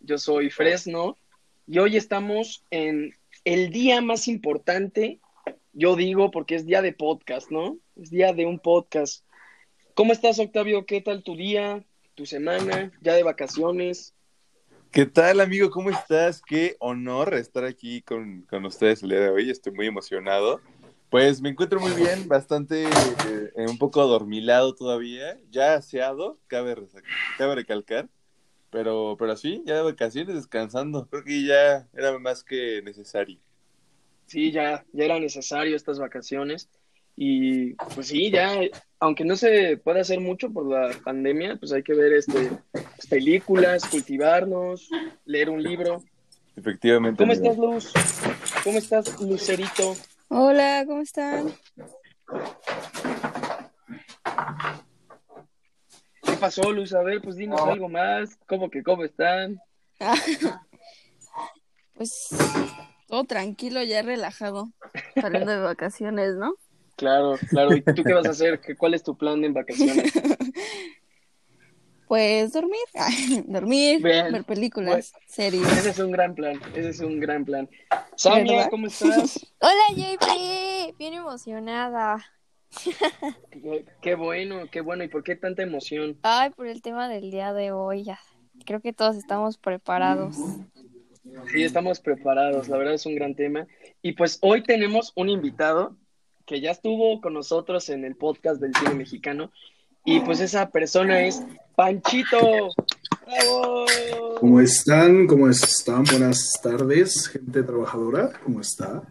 Yo soy Fresno y hoy estamos en el día más importante, yo digo, porque es día de podcast, ¿no? Es día de un podcast. ¿Cómo estás, Octavio? ¿Qué tal tu día, tu semana, ya de vacaciones? ¿Qué tal, amigo? ¿Cómo estás? Qué honor estar aquí con, con ustedes el día de hoy. Estoy muy emocionado. Pues me encuentro muy bien, bastante, eh, un poco adormilado todavía, ya aseado, cabe, cabe recalcar, pero, pero sí, ya de vacaciones, descansando, creo que ya era más que necesario. Sí, ya, ya era necesario estas vacaciones y pues sí, ya, aunque no se puede hacer mucho por la pandemia, pues hay que ver este, películas, cultivarnos, leer un libro. Efectivamente. ¿Cómo estás, Luz? ¿Cómo estás, Lucerito? Hola, ¿cómo están? ¿Qué pasó, Luz? A ver, pues dinos algo más. ¿Cómo que cómo están? pues todo tranquilo, ya relajado, saliendo de vacaciones, ¿no? Claro, claro. ¿Y tú qué vas a hacer? ¿Cuál es tu plan en vacaciones? Pues dormir, dormir, ver películas, series. Ese es un gran plan, ese es un gran plan. Samia, ¿cómo estás? Hola JP, bien emocionada. Qué, bueno, qué bueno. ¿Y por qué tanta emoción? Ay, por el tema del día de hoy. Ya. Creo que todos estamos preparados. Sí, estamos preparados. La verdad es un gran tema. Y pues hoy tenemos un invitado que ya estuvo con nosotros en el podcast del cine mexicano. Y pues esa persona es Panchito. ¡Bravo! ¿Cómo están? ¿Cómo están? Buenas tardes, gente trabajadora. ¿Cómo está?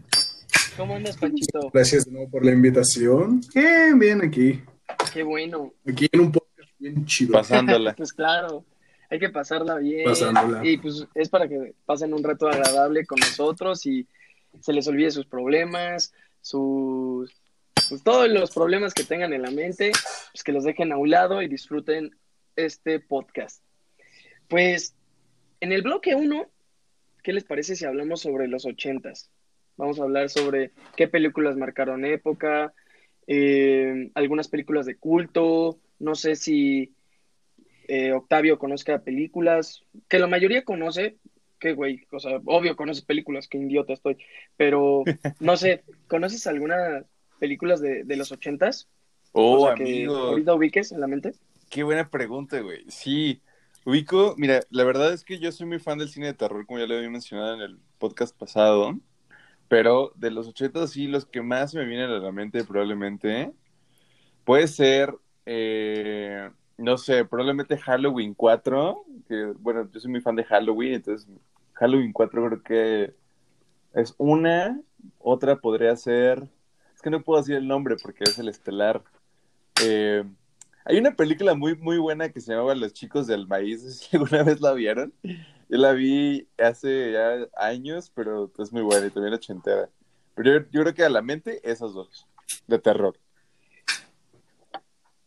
¿Cómo andas, Panchito? Gracias de nuevo por la invitación. Bien, bien aquí. Qué bueno. Aquí en un podcast bien chido. Pasándola. pues claro, hay que pasarla bien. Pasándola. Y pues es para que pasen un rato agradable con nosotros y se les olvide sus problemas, sus pues todos los problemas que tengan en la mente, pues que los dejen a un lado y disfruten este podcast. Pues en el bloque 1, ¿qué les parece si hablamos sobre los ochentas? Vamos a hablar sobre qué películas marcaron época, eh, algunas películas de culto, no sé si eh, Octavio conozca películas, que la mayoría conoce, qué güey, o sea, obvio conoces películas, qué idiota estoy, pero no sé, ¿conoces algunas películas de, de los ochentas? Oh, amigo. ahorita ubiques en la mente. Qué buena pregunta, güey. Sí, ubico, mira, la verdad es que yo soy muy fan del cine de terror, como ya lo había mencionado en el podcast pasado, pero de los 80 sí, los que más me vienen a la mente probablemente puede ser, eh, no sé, probablemente Halloween 4, que bueno, yo soy muy fan de Halloween, entonces Halloween 4 creo que es una, otra podría ser, es que no puedo decir el nombre porque es el estelar. Eh, hay una película muy, muy buena que se llamaba Los chicos del maíz, si alguna vez la vieron. Yo la vi hace ya años, pero es muy buena y también ochentera. Pero yo, yo creo que a la mente esas dos, de terror.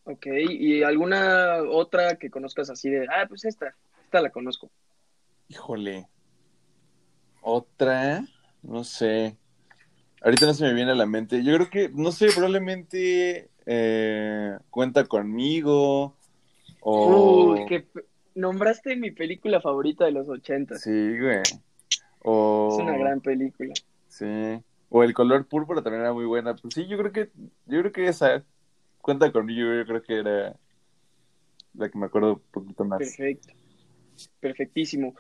Ok, ¿y alguna otra que conozcas así de, ah, pues esta, esta la conozco? Híjole. Otra, no sé. Ahorita no se me viene a la mente. Yo creo que, no sé, probablemente eh, Cuenta conmigo. O... Uy, que nombraste mi película favorita de los 80. Sí, güey. O... Es una gran película. Sí. O El color púrpura también era muy buena. Pues sí, yo creo que, yo creo que esa Cuenta conmigo, yo creo que era la que me acuerdo un poquito más. Perfecto. Perfectísimo.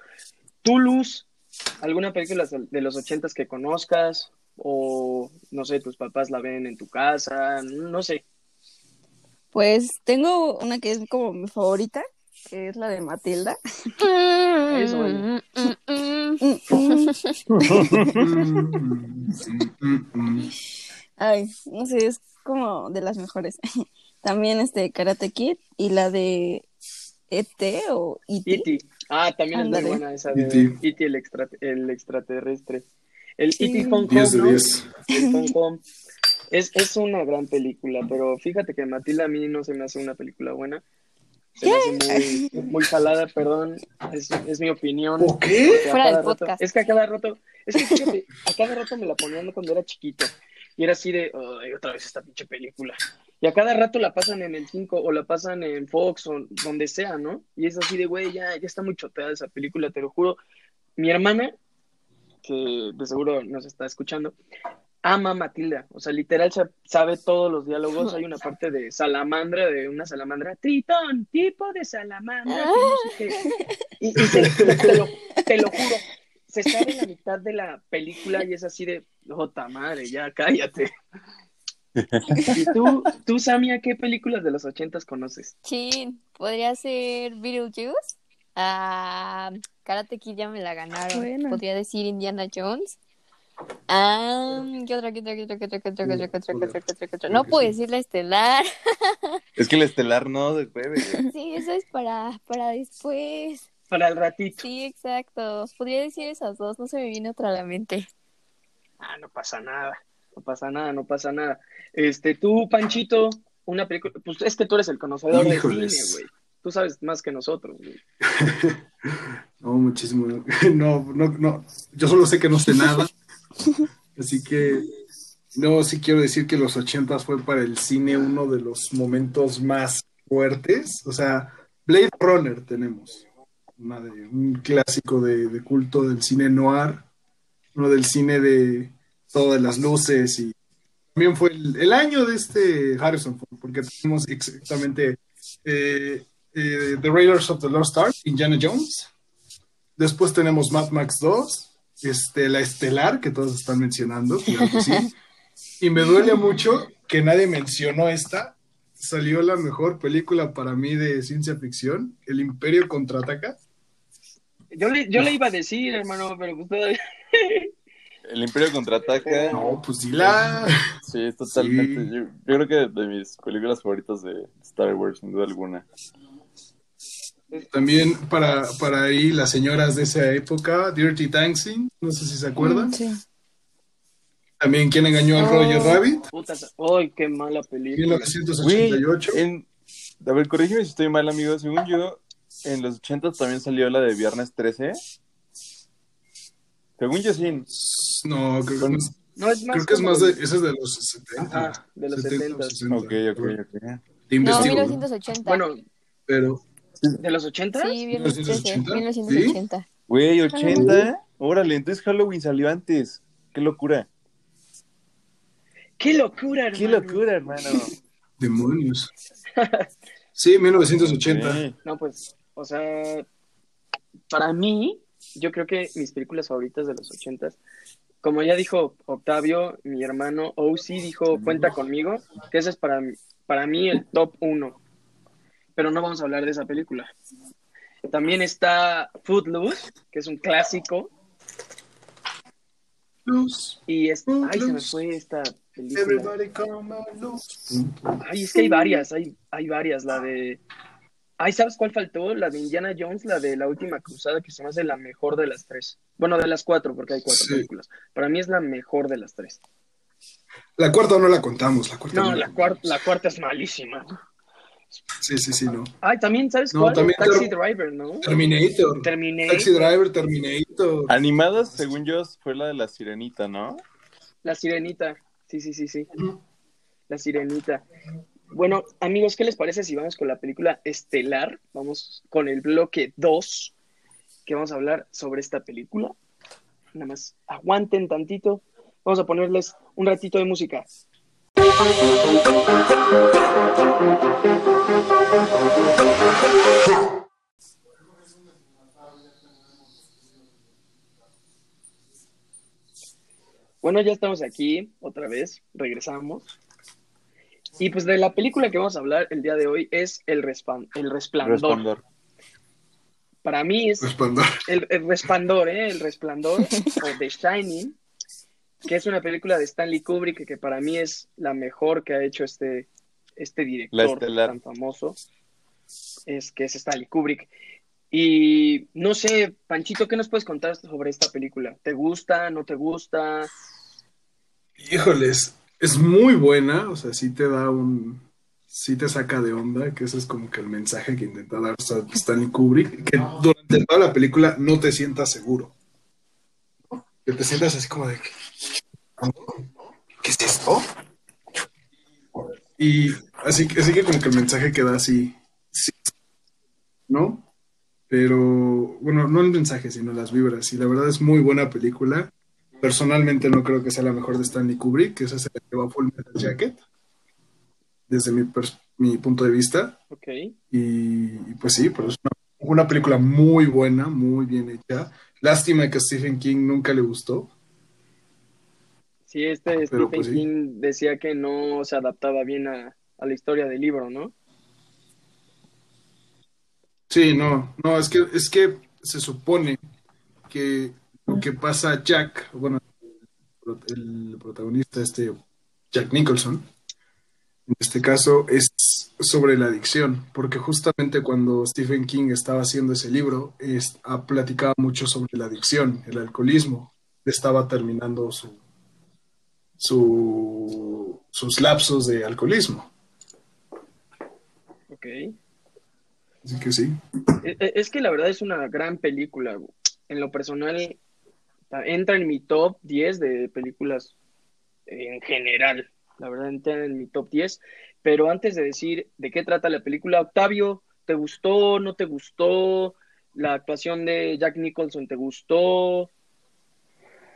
¿Tú, Luz, alguna película de los ochentas que conozcas? O, no sé, tus papás la ven en tu casa, no sé. Pues tengo una que es como mi favorita, que es la de Matilda. Ay, no sé, es como de las mejores. También este Karate Kid y la de E.T. o E.T. E ah, también es muy buena esa de E.T. el, el extraterrestre. El E.T. Hong Kong, ¿no? El Hong Kong. Es, es una gran película, pero fíjate que Matilda a mí no se me hace una película buena. Se me hace muy, muy jalada, perdón. Es, es mi opinión. ¿Por qué? Fuera del podcast. es que a cada rato, es que fíjate, a cada rato me la ponían cuando era chiquito. Y era así de, ay, otra vez esta pinche película. Y a cada rato la pasan en el 5 o la pasan en Fox o donde sea, ¿no? Y es así de, güey, ya, ya está muy choteada esa película, te lo juro. Mi hermana, que de seguro nos está escuchando, ama Matilda. O sea, literal sabe todos los diálogos. Hay una parte de salamandra, de una salamandra, tritón, tipo de salamandra, Y, te, lo, te, lo, juro, se sabe en la mitad de la película y es así de, jota madre, ya cállate. ¿Y tú, tú, Samia, qué películas de los ochentas conoces? Sí, podría ser Beetlejuice. Ah, Karate Kid ya me la ganaron. Podría decir Indiana Jones. Ah, ¿qué otra, qué otra, qué otra, qué otra, qué otra, qué otra, qué otra, qué otra, qué otra, No puedo decir la estelar. Es que la estelar no se puede. Sí, eso es para, para después. Para el ratito. Sí, exacto. Podría decir esas dos, no se me viene otra a la mente. Ah, no pasa nada. No pasa nada, no pasa nada. Este, tú, Panchito, una película, pues es que tú eres el conocedor de cine, güey. Tú sabes más que nosotros, güey. no, muchísimo. No, no, no. Yo solo sé que no sé nada. Así que, no, sí quiero decir que los ochentas fue para el cine uno de los momentos más fuertes. O sea, Blade Runner tenemos. Un clásico de, de culto del cine noir. Uno del cine de todas las luces y también fue el, año de este Harrison Ford, porque tenemos exactamente eh, eh, The Raiders of the Lost Ark, Indiana Jones. Después tenemos Mad Max 2, este, La Estelar, que todos están mencionando, Y me duele mucho que nadie mencionó esta. Salió la mejor película para mí de ciencia ficción, El Imperio Contraataca. Yo le, yo le iba a decir, hermano, pero pues todavía... El Imperio contraataca. No, pues dila. Sí, totalmente. Yo, creo que de mis películas favoritas de Star Wars, sin duda alguna. También para, para ahí las señoras de esa época, Dirty Dancing, no sé si se acuerdan. Sí. También ¿Quién engañó al Roger oh. Rabbit? ¡Ay, qué mala película! 1988. a ver, corrígeme si estoy mal, amigo. Según yo, en los 80 también salió la de Viernes 13. Según yo sí. No, creo que, no, es más creo que es más de, ese es de los 70. de los 70. 70. Ok, ok, ok. No, 1980. Bueno, pero... ¿De los 80? Sí, 1980. 1980. Güey, 80. Órale, entonces Halloween salió antes. Qué locura. Qué locura, hermano. Qué locura, hermano. Demonios. Sí, 1980. No, pues, o sea, para mí, yo creo que mis películas favoritas de los ochentas, como ya dijo Octavio, mi hermano OC dijo cuenta conmigo, que ese es para, para mí el top uno. Pero no vamos a hablar de esa película. También está Footloose, que es un clásico. Y es, ay, se me fue esta película. Ay, es que hay varias, hay, hay varias. La de Ay, ¿sabes cuál faltó? La de Indiana Jones, la de la última cruzada, que se me hace la mejor de las tres. Bueno, de las cuatro, porque hay cuatro películas. Para mí es la mejor de las tres. La cuarta no la contamos, la cuarta. No, la, cuarta, la cuarta es malísima. Sí, sí, sí, no. Ay, también, ¿sabes cuál? Taxi Driver, ¿no? Terminator. Terminator. Taxi Driver, Terminator. Animadas, según yo, fue la de la Sirenita, ¿no? La Sirenita, sí, sí, sí, sí. La Sirenita. Bueno, amigos, ¿qué les parece si vamos con la película Estelar? Vamos con el bloque 2, que vamos a hablar sobre esta película. Nada más aguanten tantito. Vamos a ponerles un ratito de música. Bueno, ya estamos aquí otra vez, regresamos. Y pues de la película que vamos a hablar el día de hoy es El, el Resplandor. Para mí es El, Resplandor, ¿eh? El Resplandor o The Shining, que es una película de Stanley Kubrick que para mí es la mejor que ha hecho este, este director tan famoso, es que es Stanley Kubrick. Y no sé, Panchito, ¿qué nos puedes contar sobre esta película? ¿Te gusta? ¿No te gusta? Híjoles, es muy buena, o sea, sí te da un, sí te saca de onda, que ese es como que el mensaje que intenta dar Stanley Kubrick, que durante toda la película no te sientas seguro. Que te sientas así como de, ¿qué es esto? Y así, así que como que el mensaje queda así, ¿no? Pero, bueno, no el mensaje, sino las vibras. Y la verdad es muy buena película. Personalmente no creo que sea la mejor de Stanley Kubrick, que es esa que va Full Metal Jacket, desde mi, mi punto de vista. Ok. Y, pues sí, pero es una, una película muy buena, muy bien hecha. Lástima que a Stephen King nunca le gustó. Sí, este Stephen pues, King decía que no se adaptaba bien a, la historia del libro, ¿no? Sí, no, no, es que, es que se supone que lo que pasa a Jack, bueno, el protagonista, este Jack Nicholson, en este caso es sobre la adicción, porque justamente cuando Stephen King estaba haciendo ese libro, es, ha platicado mucho sobre la adicción, el alcoholismo, estaba terminando su, su, sus lapsos de alcoholismo. Ok. Así que sí. E, e, es que la verdad es una gran película. En lo personal, entra en mi top 10 de películas en general. La verdad, entra en mi top 10. Pero antes de decir de qué trata la película, Octavio, ¿te gustó? ¿No te gustó? ¿La actuación de Jack Nicholson te gustó?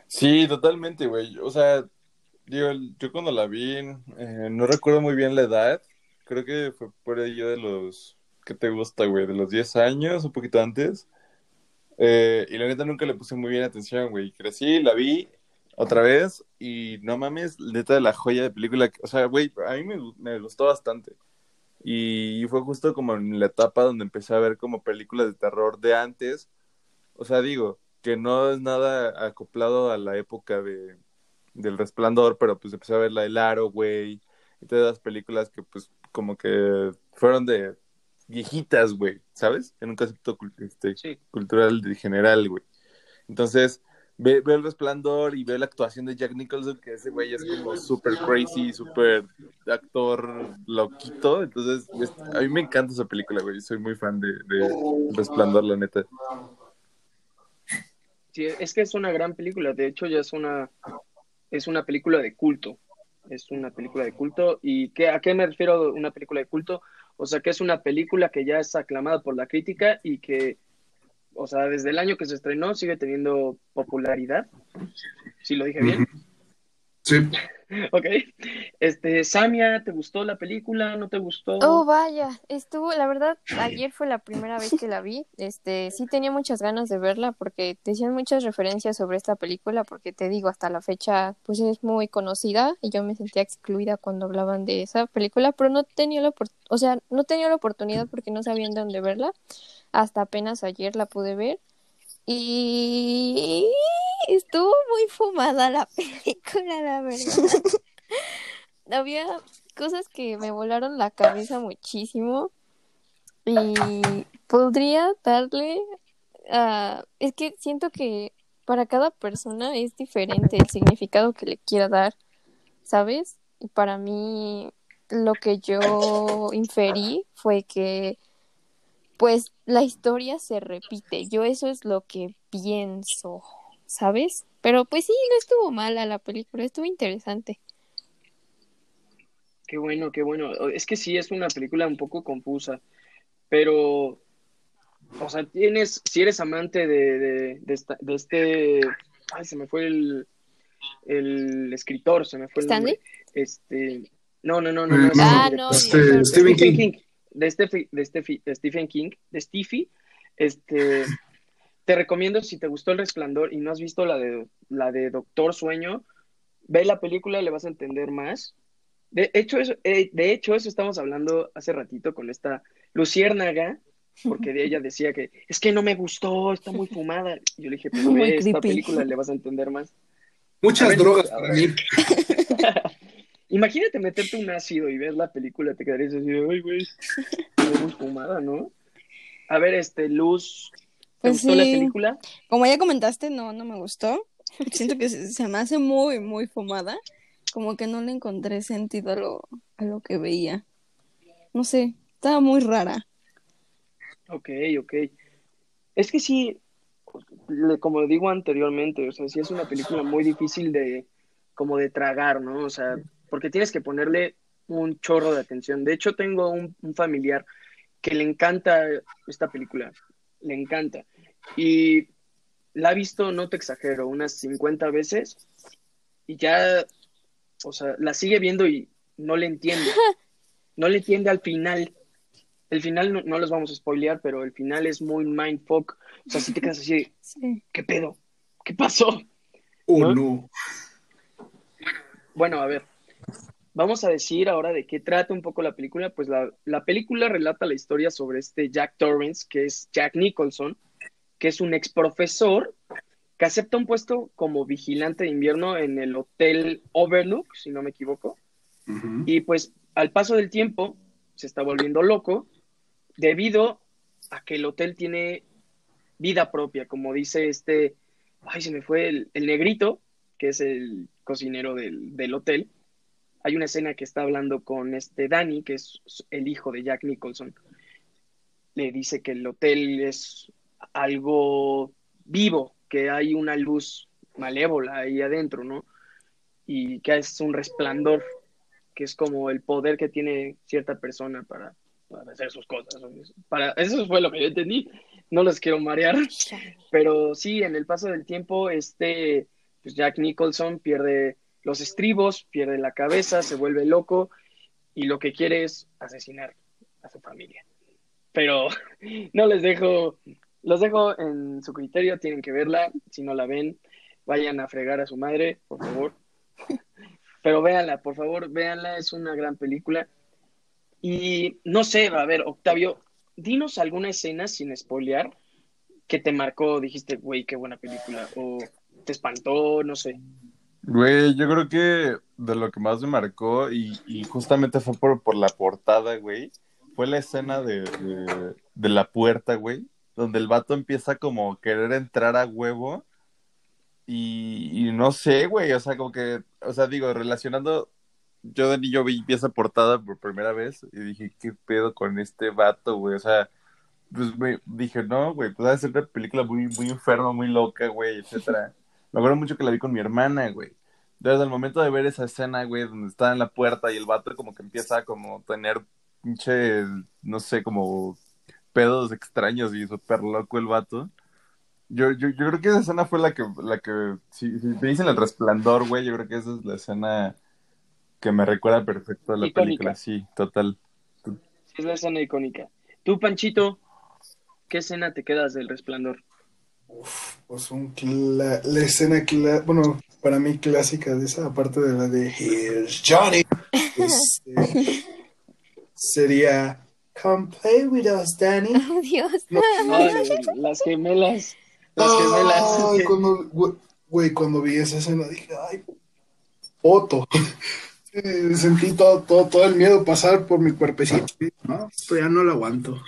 Sí, totalmente, güey. O sea, yo, yo cuando la vi, eh, no recuerdo muy bien la edad. Creo que fue por ahí de los. ¿Qué te gusta, güey? De los 10 años, un poquito antes. Eh, y la neta nunca le puse muy bien atención, güey. Crecí, la vi otra vez y no mames, neta de la joya de película. O sea, güey, a mí me, me gustó bastante. Y fue justo como en la etapa donde empecé a ver como películas de terror de antes. O sea, digo, que no es nada acoplado a la época de, del Resplandor, pero pues empecé a ver la del Aro, güey, y todas las películas que pues como que fueron de viejitas, güey, ¿sabes? En un concepto este, cultural de general, güey. Entonces, veo el resplandor y veo la actuación de Jack Nicholson, que ese güey es como súper crazy, súper actor loquito. Entonces, a mí me encanta esa película, güey. Soy muy fan de, de Resplandor, la neta. Sí, es que es una gran película. De hecho, ya es una es una película de culto. Es una película de culto. ¿Y qué, a qué me refiero una película de culto? O sea, que es una película que ya es aclamada por la crítica y que, o sea, desde el año que se estrenó sigue teniendo popularidad. Si lo dije bien. Sí. ok. Este, Samia, ¿te gustó la película? ¿No te gustó? Oh, vaya, estuvo, la verdad, ayer fue la primera vez que la vi. Este, sí tenía muchas ganas de verla porque decían muchas referencias sobre esta película, porque te digo, hasta la fecha, pues es muy conocida y yo me sentía excluida cuando hablaban de esa película, pero no tenía la o sea, no tenía la oportunidad porque no sabían dónde verla. Hasta apenas ayer la pude ver y estuvo muy fumada la película, la verdad. Había cosas que me volaron la cabeza muchísimo. Y podría darle a... Es que siento que para cada persona es diferente el significado que le quiera dar, ¿sabes? Y para mí lo que yo inferí fue que pues la historia se repite. Yo eso es lo que pienso, ¿sabes? Pero pues sí, no estuvo mala la película, estuvo interesante. Qué bueno, qué bueno. Es que sí, es una película un poco confusa, pero, o sea, tienes, si eres amante de, de, este, ay, se me fue el, el escritor, se me fue el nombre. Este, no, no, no, no. no, ah, no, este, Stephen King de, Steffi, de, Stephen King, de Steffi, este, te recomiendo si te gustó El Resplandor y no has visto la de, la de Doctor Sueño, ve la película y le vas a entender más. De hecho, eso, eh, de hecho, eso estamos hablando hace ratito con esta Luciérnaga, porque de ella decía que es que no me gustó, está muy fumada. Y yo le dije, pero ve esta película y le vas a entender más. Muchas drogas para mí. Imagínate meterte un ácido y ver la película, te quedarías así, ay, güey, muy fumada, ¿no? A ver, este, Luz, ¿te pues gustó la película? Como ya comentaste, no, no me gustó. Siento que se, me hace muy, muy fumada. Como que no le encontré sentido a lo, a lo que veía. No sé, estaba muy rara. Ok, ok. Es que sí, como digo anteriormente, o sea, sí es una película muy difícil de, como de tragar, ¿no? O sea, porque tienes que ponerle un chorro de atención. De hecho, tengo un, familiar que le encanta esta película, le encanta. Y la ha visto, no te exagero, unas 50 veces y ya, o sea, la sigue viendo y no le entiende. No le entiende al final. El final no, no los vamos a spoilear, pero el final es muy mindfuck. O sea, si te quedas así, ¿qué pedo? ¿Qué pasó? Oh, no. Bueno, a ver, vamos a decir ahora de qué trata un poco la película. Pues la, la película relata la historia sobre este Jack Torrance, que es Jack Nicholson, que es un ex profesor que acepta un puesto como vigilante de invierno en el Hotel Overlook, si no me equivoco. Y pues al paso del tiempo se está volviendo loco debido a que el hotel tiene vida propia, como dice este, ay, se me fue el, negrito, que es el cocinero del, del, hotel. Hay una escena que está hablando con este Danny, que es el hijo de Jack Nicholson. Le dice que el hotel es algo vivo, que hay una luz malévola ahí adentro, ¿no? Y que es un resplandor, que es como el poder que tiene cierta persona para, hacer sus cosas. Para, eso fue lo que yo entendí. No los quiero marear, pero sí, en el paso del tiempo, este, pues Jack Nicholson pierde los estribos, pierde la cabeza, se vuelve loco y lo que quiere es asesinar a su familia. Pero no les dejo los dejo en su criterio, tienen que verla. Si no la ven, vayan a fregar a su madre, por favor. Pero véanla, por favor, véanla, es una gran película. Y no sé, a ver, Octavio, dinos alguna escena sin spoilear que te marcó, dijiste, güey, qué buena película, o te espantó, no sé. Güey, yo creo que de lo que más me marcó, y, justamente fue por, por la portada, güey, fue la escena de, de la puerta, güey, donde el vato empieza como a querer entrar a huevo y, no sé, güey, o sea, como que, o sea, digo, relacionando, yo y yo vi esa portada por primera vez y dije, ¿qué pedo con este vato, güey? O sea, pues dije, no, güey, pues debe ser una película muy, muy enferma, muy loca, güey, etcétera. Me acuerdo mucho que la vi con mi hermana, güey. Desde el momento de ver esa escena, güey, donde está en la puerta y el vato como que empieza a como tener pinche, no sé, como pedos extraños y súper loco el vato. Yo, yo, yo, creo que esa escena fue la que, la que, si, si me dicen el resplandor, güey, yo creo que esa es la escena que me recuerda perfecto a la película, sí, total. Es la escena icónica. Tú, Panchito, ¿qué escena te quedas del resplandor? Pues un la escena, bueno, para mí clásica de esa, aparte de la de Here's Johnny, este, sería Come play with us, Danny. Oh, Dios. las gemelas. Las gemelas. Ay, cuando, güey, cuando vi esa escena dije, ay, Otto. Sentí todo, todo, todo el miedo pasar por mi cuerpecito. No, esto ya no lo aguanto.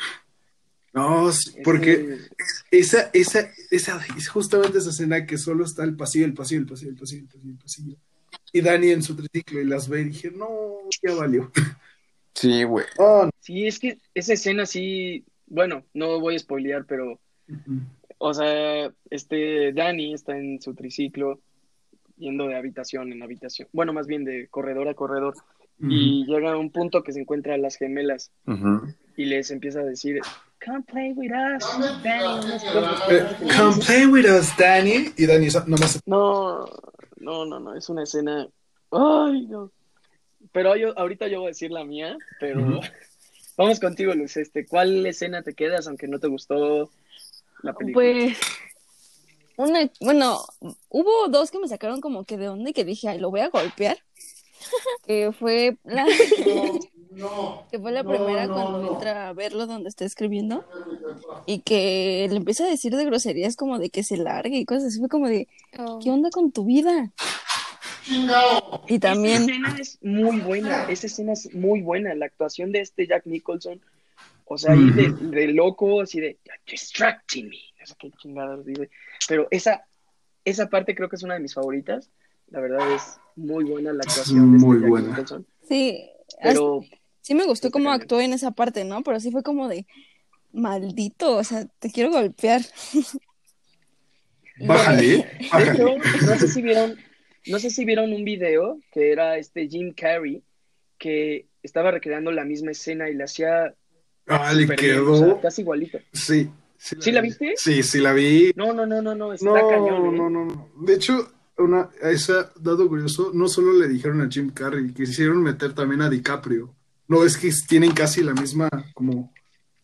No, porque esa, esa, esa, es justamente esa escena que solo está el pasillo, el pasillo, el pasillo, el pasillo, el pasillo, el pasillo. Y Dani en su triciclo y las ve y dije, no, ya valió. Sí, güey. Oh, sí, es que esa escena sí, bueno, no voy a spoilear, pero, o sea, este, Danny está en su triciclo yendo de habitación en habitación, bueno, más bien de corredor a corredor, y llega a un punto que se encuentra a las gemelas y les empieza a decir, Come play with us, Danny. Eh, come play with us, Danny. Y Danny nomás. No, no, no, no, es una escena. Ay, no. Pero yo, ahorita yo voy a decir la mía, pero vamos contigo, Luz. Este, ¿Cuál escena te quedas aunque no te gustó la película? Pues, una, bueno, hubo dos que me sacaron como que de dónde que dije, ay, lo voy a golpear. Que fue la, que fue la primera cuando entra a verlo donde está escribiendo y que le empieza a decir de groserías como de que se largue y cosas así. Fue como de, ¿qué oh. onda con tu vida? Y también. Esa escena es muy buena. Esa escena es muy buena. La actuación de este Jack Nicholson. O sea, ahí de, loco, así de distracting me. No sé qué chingados dice. Pero esa, esa parte creo que es una de mis favoritas. La verdad es muy buena la actuación de Jack Nicholson. Sí, pero. Sí me gustó cómo actuó en esa parte, ¿no? Pero sí fue como de maldito, o sea, te quiero golpear. Bájale. Bájale. no sé si vieron no sé si vieron un video que era este Jim Carrey, que estaba recreando la misma escena y la hacía. Ah, le quedó. casi igualita. Sí. ¿Sí la, viste? Sí, sí la vi. No, no, no, no, no, está no, cañón. ¿eh? No, no, no. De hecho, una, esa, dado curioso, no solo le dijeron a Jim Carrey, quisieron meter también a DiCaprio. No, es que tienen casi la misma, como,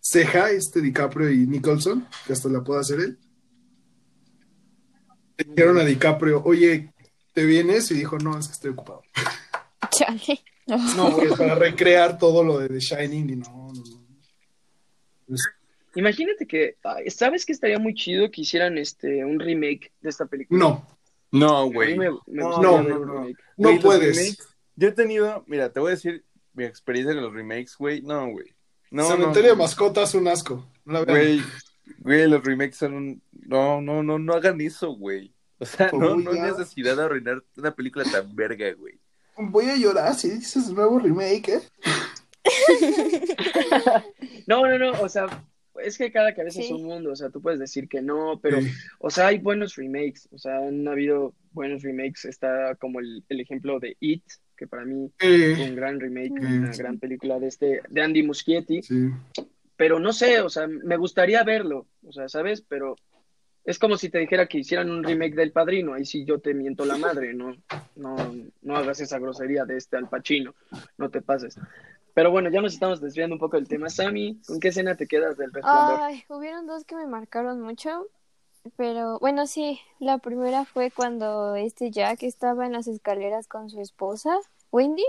ceja, este DiCaprio y Nicholson, que hasta la puede hacer él. Le dijeron a DiCaprio, oye, ¿te vienes? Y dijo, no, es que estoy ocupado. Chale. No, pues para recrear todo lo de The Shining y no, no, no. Pues, Imagínate que, ¿sabes que estaría muy chido que hicieran este un remake de esta película? No. No, güey. no, no, no, no puedes. yo he tenido, mira, te voy a decir mi experiencia con los remakes, güey. No, güey. No, Cementerio de mascotas, un asco. güey, güey, los remakes son un... No, no, no, no hagan eso, güey. O sea, no, no hay necesidad de arruinar una película tan verga, güey. Voy a llorar si dices nuevo remake, ¿eh? no, no, no, o sea, es que cada cabeza es un mundo, o sea, tú puedes decir que no, pero, o sea, hay buenos remakes, o sea, han habido buenos remakes, está como el, ejemplo de It, que para mí es un gran remake, una gran película de este, de Andy Muschietti, pero no sé, o sea, me gustaría verlo, o sea, ¿sabes? Pero es como si te dijera que hicieran un remake del Padrino, ahí sí yo te miento la madre, no, no, no hagas esa grosería de este Al Pacino, no te pases. Pero bueno, ya nos estamos desviando un poco del tema. Sammy, ¿con qué escena te quedas del resplandor? Ay, hubieron dos que me marcaron mucho. Pero bueno, sí, la primera fue cuando este Jack estaba en las escaleras con su esposa, Wendy,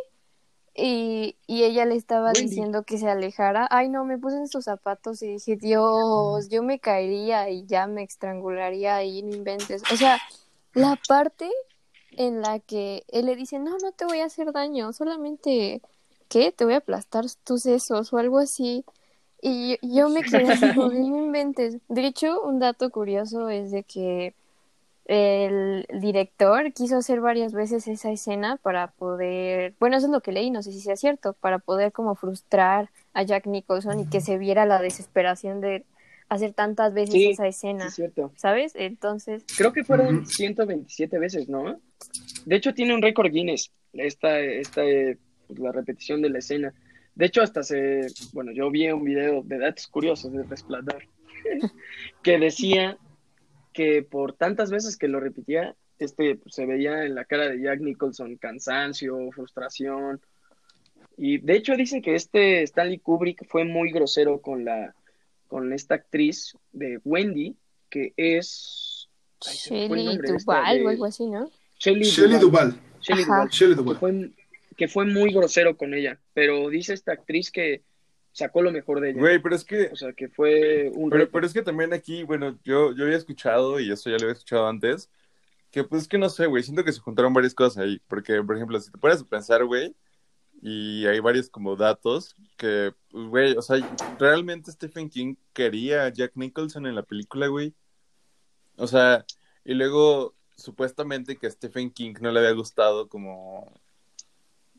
y, y ella le estaba diciendo que se alejara. Ay, no, me puse en sus zapatos y dije, Dios, yo me caería y ya me estrangularía ahí, no inventes. O sea, la parte en la que él le dice, no, no te voy a hacer daño, solamente ¿qué? Te voy a aplastar tus sesos o algo así. Y yo, me quedé así, no inventes. De hecho, un dato curioso es de que el director quiso hacer varias veces esa escena para poder, bueno, eso es lo que leí, no sé si sea cierto, para poder como frustrar a Jack Nicholson y que se viera la desesperación de hacer tantas veces esa escena. cierto. ¿Sabes? Entonces. Creo que fueron 127 veces, ¿no? De hecho, tiene un récord Guinness esta, esta pues, la repetición de la escena. De hecho, hasta se, bueno, yo vi un video de datos curiosos de Resplandor que decía que por tantas veces que lo repetía, este pues, se veía en la cara de Jack Nicholson cansancio, frustración. Y de hecho dice que este Stanley Kubrick fue muy grosero con la con esta actriz de Wendy, que es Shelley Duvall o algo así, ¿no? Shelley Duvall. Shelley Duvall que fue muy grosero con ella, pero dice esta actriz que sacó lo mejor de ella. Güey, pero es que... O sea, que fue un... Pero, pero es que también aquí, bueno, yo, yo había escuchado, y eso ya lo había escuchado antes, que pues es que no sé, güey, siento que se juntaron varias cosas ahí, porque, por ejemplo, si te pones a pensar, güey, y hay varios como datos que, pues, güey, o sea, realmente Stephen King quería a Jack Nicholson en la película, güey. O sea, y luego supuestamente que a Stephen King no le había gustado como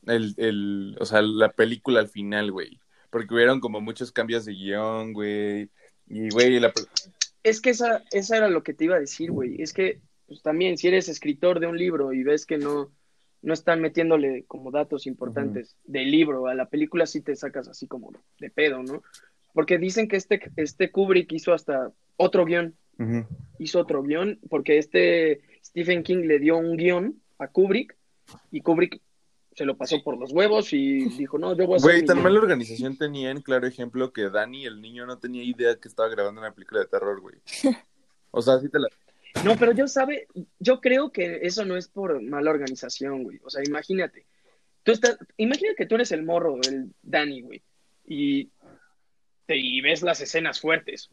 el, el, o sea, la película al final, güey. Porque hubieron como muchos cambios de guion, güey. Y, güey, la... Es que esa, esa era lo que te iba a decir, güey. Es que, pues también, si eres escritor de un libro y ves que no, no están metiéndole como datos importantes del libro a la película, sí te sacas así como de pedo, ¿no? Porque dicen que este, este Kubrick hizo hasta otro guion. Hizo otro guion porque este Stephen King le dio un guion a Kubrick y Kubrick se lo pasó por los huevos y dijo, no, yo voy a Güey, tan mala organización tenían, claro ejemplo, que Dani, el niño, no tenía idea que estaba grabando una película de terror, güey. O sea, sí te la... No, pero yo sabe, yo creo que eso no es por mala organización, güey. O sea, imagínate. Tú estás, imagina que tú eres el morro, el Dani, güey. Y, y ves las escenas fuertes.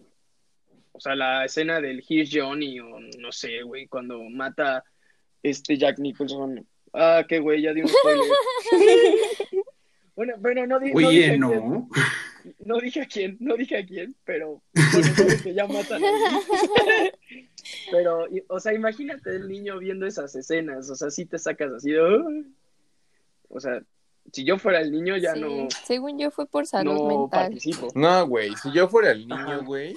O sea, la escena del Here's Johnny o no sé, güey, cuando mata este Jack Nicholson Ah, qué güey, ya di un spoiler. bueno, bueno, no, dije. Oye, no. no dije a quién, no dije a quién, pero bueno, que ya matan a Pero, o sea, imagínate el niño viendo esas escenas, o sea, si te sacas así de. O sea, si yo fuera el niño ya no. Según yo fue por salud no mental. Participo. No, güey, si yo fuera el niño, güey,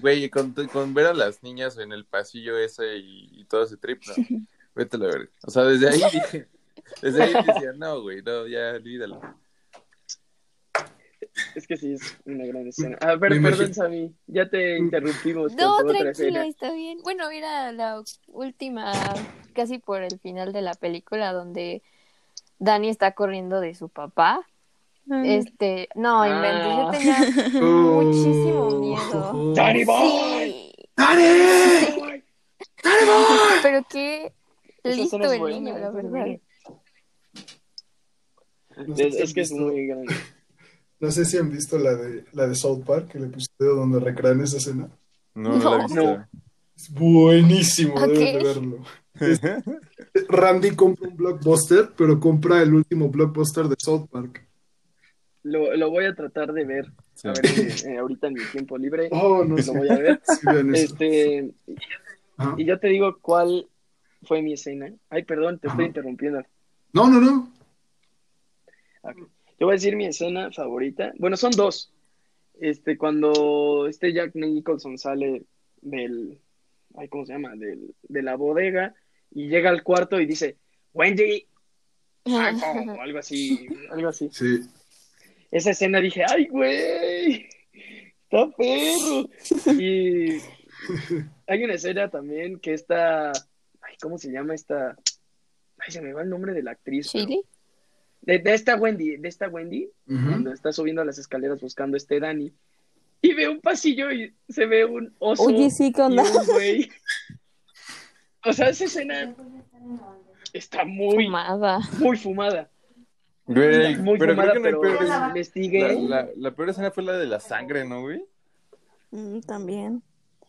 güey, con, con, ver a las niñas en el pasillo ese y, todo ese trip, ¿no? Vete a O sea, desde ahí dije, desde ahí decía, no, güey, no, ya olvídalo. Es que sí, es una gran escena. A ver, perdón, Sammy, ya te interrumpimos. No, tranquilo, está bien. Bueno, era la última, casi por el final de la película, donde Dani está corriendo de su papá. Este, no, ah. yo tenía muchísimo miedo. ¡Dani Boy! ¡Dani! ¡Dani Boy! Pero qué listo el niño, la verdad. Es, que es muy grande. No sé si han visto la de, la de South Park, el episodio donde recrean esa escena. No, no, la he visto. Es buenísimo, deben de verlo. Randy compra un blockbuster, pero compra el último blockbuster de South Park. Lo, lo voy a tratar de ver. A ver, eh, ahorita en mi tiempo libre. Oh, no lo voy a ver. este, y yo te digo cuál fue mi escena. Ay, perdón, te estoy interrumpiendo. No, no, no. Te voy a decir mi escena favorita. Bueno, son dos. Este, cuando este Jack Nicholson sale del, ay, ¿cómo se llama? Del, de la bodega y llega al cuarto y dice, Wendy, o algo así, algo así. Sí. Esa escena dije, ay, güey, está perro. Y hay una escena también que está, ¿cómo se llama esta? Ay, se me va el nombre de la actriz. ¿Chile? De, esta Wendy, de esta Wendy, cuando está subiendo las escaleras buscando a este Dani, y ve un pasillo y se ve un oso Oye, sí, un güey. O sea, esa escena está muy fumada. Muy fumada. Güey, muy pero fumada, creo que pero peor, investigué. La, la, peor escena fue la de la sangre, ¿no, güey? Mm, también.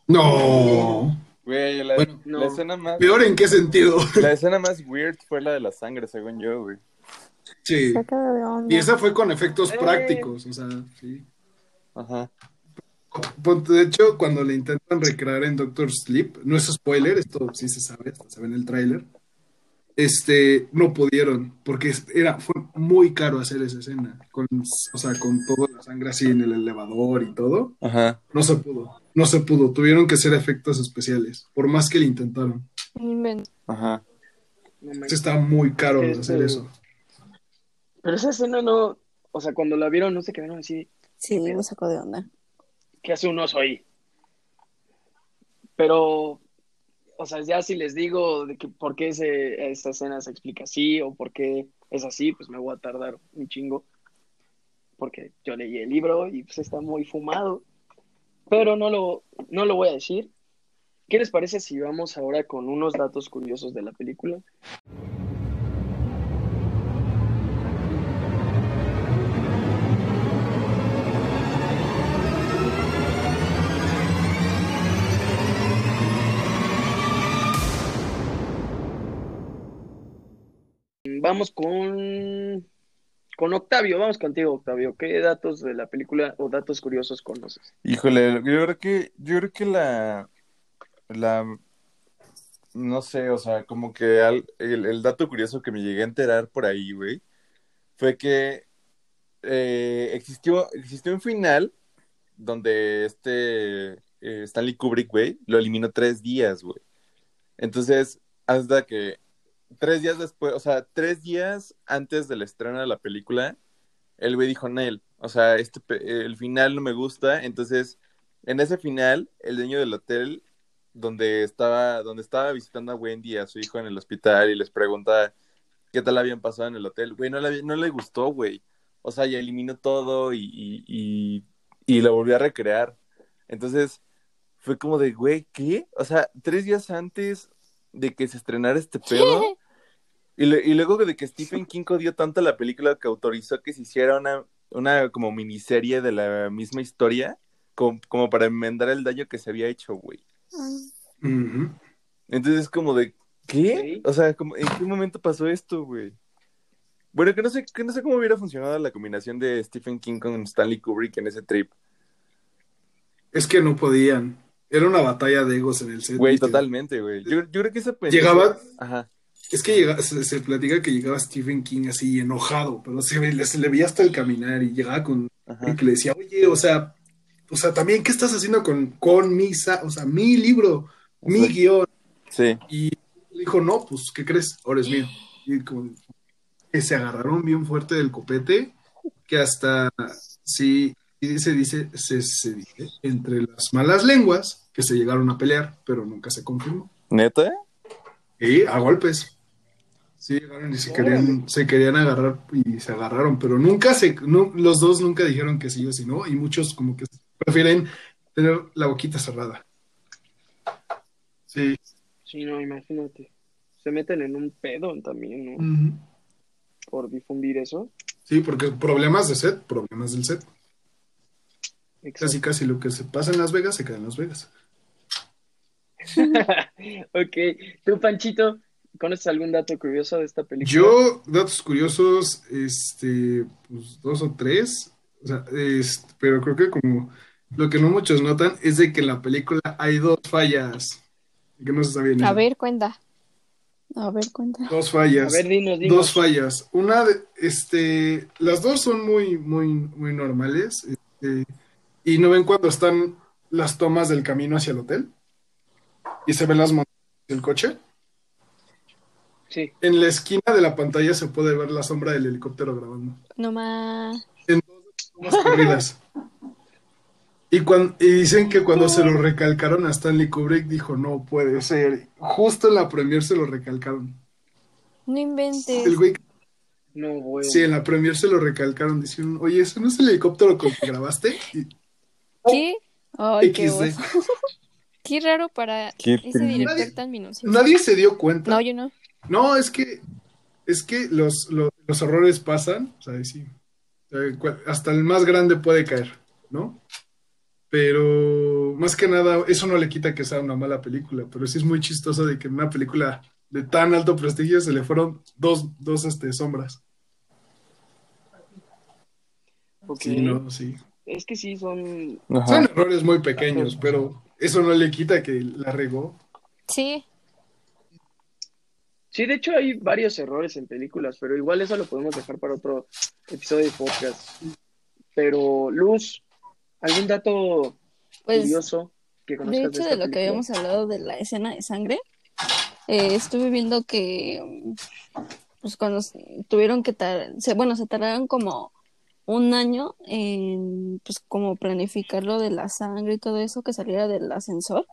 No. Güey, la, la escena más. ¿Peor en qué sentido? La escena más weird fue la de la sangre, según yo, güey. Sí. Y esa fue con efectos prácticos, o sea, sí. Ajá. De hecho, cuando le intentan recrear en Doctor Sleep, no es spoiler, esto sí se sabe, se ve en el tráiler. Este, no pudieron, porque era, fue muy caro hacer esa escena, con, o sea, con toda la sangre así en el elevador y todo. Ajá. No se pudo, no se pudo, tuvieron que hacer efectos especiales, por más que le intentaron. Ajá. está muy caro hacer eso. Pero esa escena no, o sea, cuando la vieron no se quedaron así. Sí, me sacó de onda. ¿Qué hace un oso ahí? Pero, o sea, ya si les digo de que por qué ese, esta escena se explica así o por qué es así, pues me voy a tardar un chingo. Porque yo leí el libro y pues está muy fumado. Pero no lo, no lo voy a decir. ¿Qué les parece si vamos ahora con unos datos curiosos de la película? Vamos con, con Octavio, vamos contigo, Octavio. ¿Qué datos de la película o datos curiosos conoces? Híjole, yo creo que, yo creo que la, la, no sé, o sea, como que el, dato curioso que me llegué a enterar por ahí, güey, fue que eh, existió, existió un final donde este eh, Stanley Kubrick, güey, lo eliminó tres días, güey. Entonces, hasta que tres días después, o sea, tres días antes del estreno de la película, el güey dijo, Nel, o sea, este, el final no me gusta, entonces, en ese final, el dueño del hotel donde estaba, donde estaba visitando a Wendy y a su hijo en el hospital y les pregunta qué tal habían pasado en el hotel, güey, no le, no le gustó, güey. O sea, ya eliminó todo y, y, y lo volvió a recrear. Entonces, fue como de, güey, ¿qué? O sea, tres días antes de que se estrenara este pedo, Y, luego de que Stephen King dio tanto la película que autorizó que se hiciera una, una como miniserie de la misma historia, como, para enmendar el daño que se había hecho, güey. Entonces es como de, ¿qué? O sea, como, ¿en qué momento pasó esto, güey? Bueno, que no sé, que no sé cómo hubiera funcionado la combinación de Stephen King con Stanley Kubrick en ese trip. Es que no podían. Era una batalla de egos en el set. Güey, totalmente, güey. Yo, yo, creo que esa Llegaba, Ajá. Es que llega, se, platica que llegaba Stephen King así enojado, pero se, le veía hasta el caminar y llegaba con y que le decía, oye, o sea, o sea, también, ¿qué estás haciendo con, con mi, o sea, mi libro, mi guion? Sí. Y dijo, no, pues, ¿qué crees? Ahora es mío. Y como que se agarraron bien fuerte del copete, que hasta Sí, y se dice, se, dice entre las malas lenguas que se llegaron a pelear, pero nunca se confirmó. ¿Neta? Y a golpes. Sí, llegaron y se querían, se querían agarrar y se agarraron, pero nunca se, los dos nunca dijeron que sí o sí no, y muchos como que prefieren tener la boquita cerrada. Sí. Sí, no, imagínate. Se meten en un pedo también, ¿no? Por difundir eso. Sí, porque problemas de set, problemas del set. Casi, casi lo que se pasa en Las Vegas se queda en Las Vegas. ok, tú, Panchito, ¿Conoces algún dato curioso de esta película? Yo, datos curiosos, este, pues dos o tres, o sea, pero creo que como lo que no muchos notan es de que en la película hay dos fallas. Que no se sabía A ver, cuenta. A ver, cuenta. Dos fallas. A ver, dinos, dinos. Dos fallas. Una, de, este, las dos son muy, muy, muy normales. Este, y no ven cuando están las tomas del camino hacia el hotel y se ven las montañas del coche. En la esquina de la pantalla se puede ver la sombra del helicóptero grabando. No más. En dos corridas. Y, cuando, y dicen que cuando se lo recalcaron a Stanley Kubrick dijo, no puede ser. Justo en la premier se lo recalcaron. No inventes. El güey... No, güey. Sí, en la premier se lo recalcaron. Dicieron, oye, ¿eso no es el helicóptero con que grabaste? ¿Qué? Ay, qué, qué raro para ese director tan minucioso. Nadie se dio cuenta. No, yo no. No, es que, es que los, los, errores pasan, o sea, sí, hasta el más grande puede caer, ¿no? Pero más que nada, eso no le quita que sea una mala película, pero sí es muy chistoso de que en una película de tan alto prestigio se le fueron dos, dos este, sombras. Sí, no, sí. Es que sí, son... Son errores muy pequeños, pero eso no le quita que la regó. Sí, Sí, de hecho hay varios errores en películas, pero igual eso lo podemos dejar para otro episodio de podcast. Pero, Luz, ¿algún dato pues, curioso que conozcas? De hecho, de, lo que habíamos hablado de la escena de sangre, eh, estuve viendo que pues cuando tuvieron que, se, bueno, se tardaron como un año en, pues, como planificar lo de la sangre y todo eso que saliera del ascensor.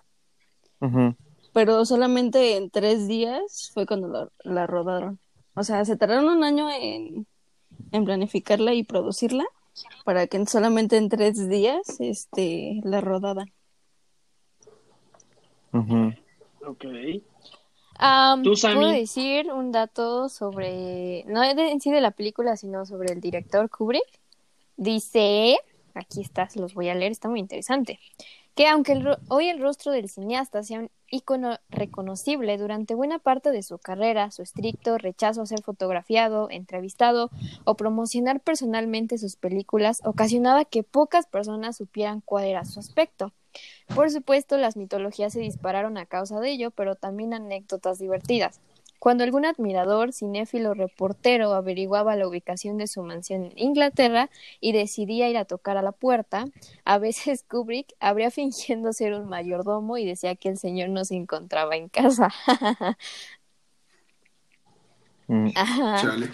Ajá pero solamente en tres días fue cuando la rodaron. O sea, se tardaron un año en, planificarla y producirla para que solamente en tres días este, la rodaban. Ok. ¿Puedo decir un dato sobre, no en sí de la película, sino sobre el director Kubrick? Dice, aquí está, los voy a leer, está muy interesante que aunque hoy el rostro del cineasta sea un icono reconocible durante buena parte de su carrera, su estricto rechazo a ser fotografiado, entrevistado o promocionar personalmente sus películas ocasionaba que pocas personas supieran cuál era su aspecto. Por supuesto, las mitologías se dispararon a causa de ello, pero también anécdotas divertidas. Cuando algún admirador, cinéfilo, reportero averiguaba la ubicación de su mansión en Inglaterra y decidía ir a tocar a la puerta, a veces Kubrick habría fingiendo ser un mayordomo y decía que el señor no se encontraba en casa. mm. Chale.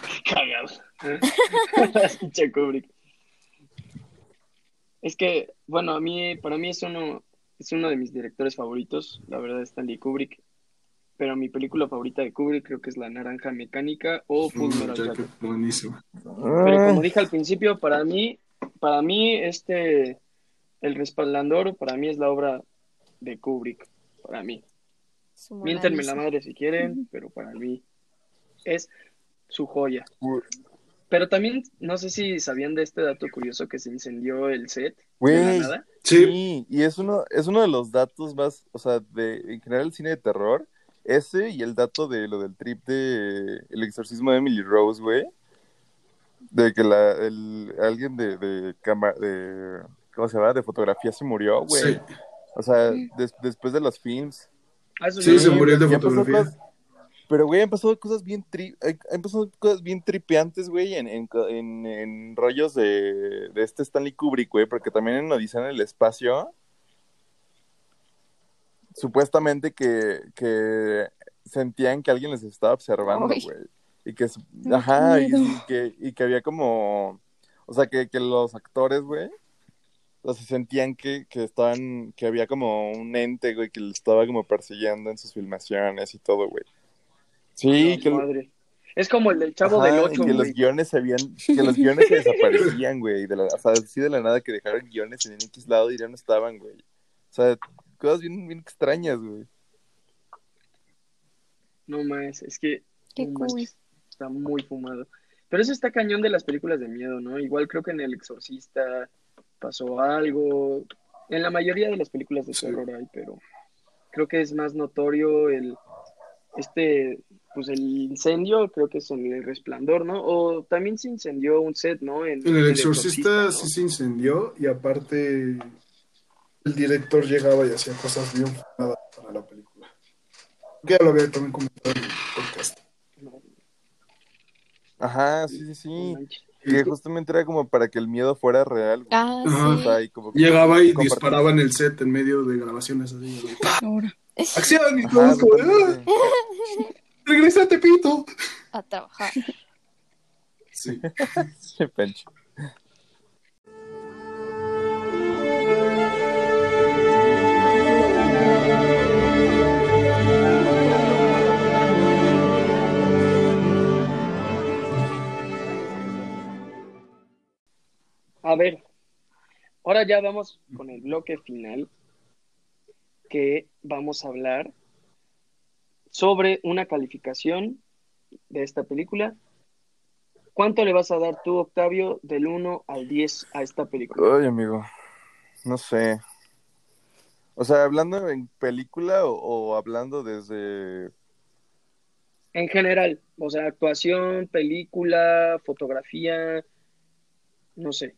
Kubrick. Es que, bueno, a mí, para mí es uno, es uno de mis directores favoritos, la verdad, Stanley Kubrick pero mi película favorita de Kubrick creo que es La Naranja Mecánica o Full mm, Metal Buenísimo. Pero como dije al principio, para mí, para mí este, El Resplandor, para mí es la obra de Kubrick, para mí. Miéntenme la madre si quieren, pero para mí es su joya. Pero también, no sé si sabían de este dato curioso que se incendió el set. de nada. Sí. y es uno, es uno de los datos más, o sea, de, en general el cine de terror, ese y el dato de lo del trip de el exorcismo de Emily Rose, güey. De que la, el, alguien de, de, de, ¿cómo se llama? De fotografía se murió, güey. O sea, después de los films. Ah, sí, se murió de fotografía. pero, güey, han pasado cosas bien tri han pasado cosas bien tripeantes, güey, en, en, en, rollos de, de este Stanley Kubrick, güey, porque también en Odisea en el espacio supuestamente que, que sentían que alguien les estaba observando, güey. Y que, ajá, y, que, y que había como, O sea, que, que los actores, güey, o se sentían que, que estaban, que había como un ente, güey, que le estaba como persiguiendo en sus filmaciones y todo, güey. Sí, que... Madre. Es como el del chavo del 8, que los guiones se habían, que los guiones se desaparecían, güey, de la, o sea, así de la nada que dejaron guiones en X lado y ya no estaban, güey. O sea, cosas bien, bien extrañas, güey. No más, es que está muy fumado. Pero eso está cañón de las películas de miedo, ¿no? Igual creo que en El Exorcista pasó algo. En la mayoría de las películas de terror hay, pero creo que es más notorio el este pues el incendio creo que es en el resplandor, ¿no? O también se incendió un set, ¿no? En, el exorcista, sí se incendió y aparte el director llegaba y hacía cosas bien para la película. Que ya lo había también comentado en el podcast. Ajá, sí, sí, sí. Que justamente era como para que el miedo fuera real. Ah, sí. Llegaba y disparaba en el set en medio de grabaciones así. Ahora. ¡Acción! Y todo ¡Regresate, pito! A trabajar. Sí. sí, Pencho. A ver, ahora ya vamos con el bloque final que vamos a hablar sobre una calificación de esta película. ¿Cuánto le vas a dar tú, Octavio, del 1 al 10 a esta película? Ay, amigo, no sé. O sea, hablando en película o hablando desde... En general, o sea, actuación, película, fotografía, no sé.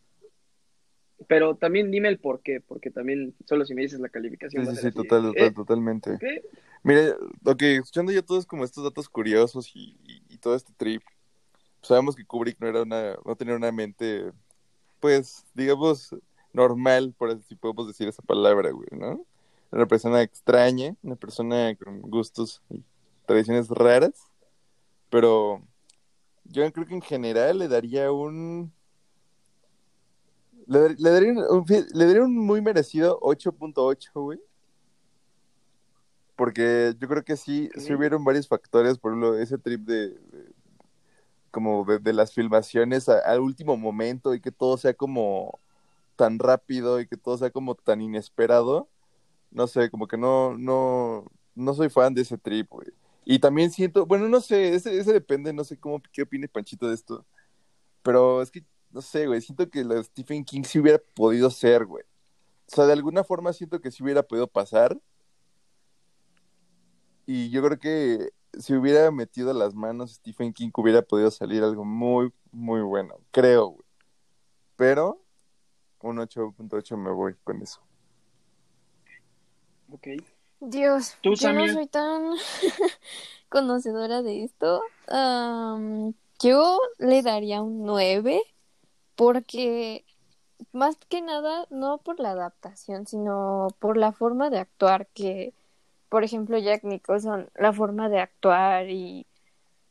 Pero también dime el por qué, porque también solo si me dices la calificación. Sí, sí, sí, total, total, totalmente. Mire, ok, escuchando ya todos como estos datos curiosos y, todo este trip, sabemos que Kubrick no era una, no tenía una mente, pues, digamos, normal, por así podemos decir esa palabra, güey, ¿no? Una persona extraña, una persona con gustos y tradiciones raras, pero yo creo que en general le daría un le, daría un, le daría un muy merecido 8.8, güey. Porque yo creo que sí, sí hubieron varios factores, por ejemplo, ese trip de, como de, las filmaciones al último momento y que todo sea como tan rápido y que todo sea como tan inesperado. No sé, como que no, no, no soy fan de ese trip, güey. Y también siento, bueno, no sé, ese, ese depende, no sé cómo, qué opine Panchito de esto. Pero es que no sé, güey, siento que lo de Stephen King sí hubiera podido ser, güey. O sea, de alguna forma siento que sí hubiera podido pasar. Y yo creo que si hubiera metido las manos Stephen King hubiera podido salir algo muy, muy bueno. Creo, güey. Pero un 8.8 me voy con eso. Ok. Dios, yo no soy tan conocedora de esto. yo le daría un 9 porque más que nada, no por la adaptación, sino por la forma de actuar que, por ejemplo, Jack Nicholson, la forma de actuar y,